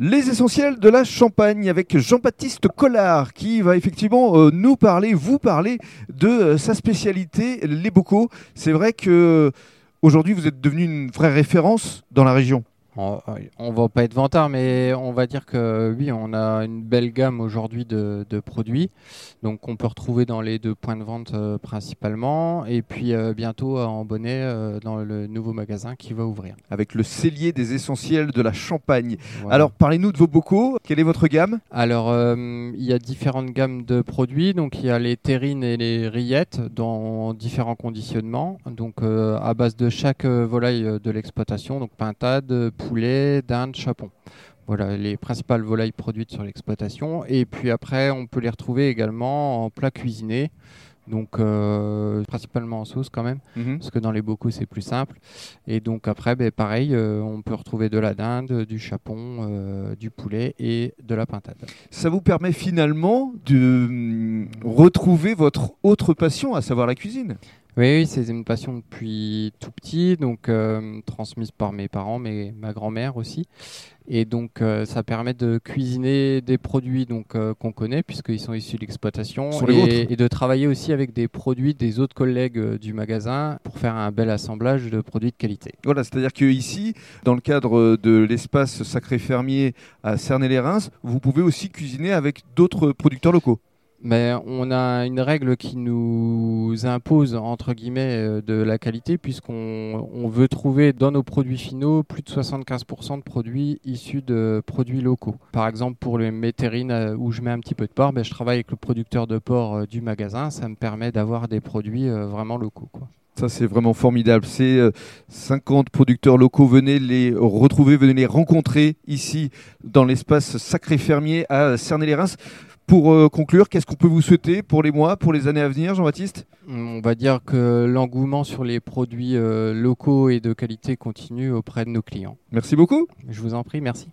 Les essentiels de la Champagne avec Jean-Baptiste Collard qui va effectivement euh, nous parler, vous parler de euh, sa spécialité, les bocaux. C'est vrai que aujourd'hui vous êtes devenu une vraie référence dans la région. On, on va pas être vantard, mais on va dire que oui, on a une belle gamme aujourd'hui de, de produits, donc on peut retrouver dans les deux points de vente euh, principalement, et puis euh, bientôt à Ambonnet euh, dans le nouveau magasin qui va ouvrir. Avec le cellier des essentiels de la Champagne. Voilà. Alors parlez-nous de vos bocaux. Quelle est votre gamme? Alors, euh, il y a différentes gammes de produits. Donc, il y a les terrines et les rillettes dans différents conditionnements. Donc, euh, à base de chaque euh, volaille euh, de l'exploitation, donc pintade, poulet, dinde, chapon. Voilà les principales volailles produites sur l'exploitation. Et puis après, on peut les retrouver également en plat cuisiné. Donc, euh, principalement en sauce quand même Mhm. parce que dans les bocaux c'est plus simple. Et donc après, ben, pareil, euh, on peut retrouver de la dinde, du chapon, euh, du poulet et de la pintade. Ça vous permet finalement de hum, retrouver votre autre passion, à savoir la cuisine. Oui, oui, c'est une passion depuis tout petit, donc euh, transmise par mes parents, mais ma grand-mère aussi. Et donc euh, ça permet de cuisiner des produits donc euh, qu'on connaît puisqu'ils sont issus de l'exploitation et, et de travailler aussi avec des produits des autres collègues du magasin pour faire un bel assemblage de produits de qualité. Voilà, c'est-à-dire que ici, dans le cadre de l'espace Sacré Fermier à Cernay-les-Reims, vous pouvez aussi cuisiner avec d'autres producteurs locaux. Mais on a une règle qui nous impose, entre guillemets, euh, de la qualité, puisqu'on on veut trouver dans nos produits finaux plus de 75% de produits issus de produits locaux. Par exemple, pour les mes terrines euh, où je mets un petit peu de porc, ben, je travaille avec le producteur de porc euh, du magasin. Ça me permet d'avoir des produits vraiment locaux. Ça, c'est vraiment formidable. Euh, 50 producteurs locaux. Venez les retrouver, venez les rencontrer ici dans l'espace Sacré Fermier à Cernay-les-Reims. Pour euh, conclure, qu'est-ce qu'on peut vous souhaiter pour les mois, pour les années à venir, Jean-Baptiste? On va dire que l'engouement sur les produits euh, locaux et de qualité continue auprès de nos clients. Merci beaucoup. Je vous en prie, merci.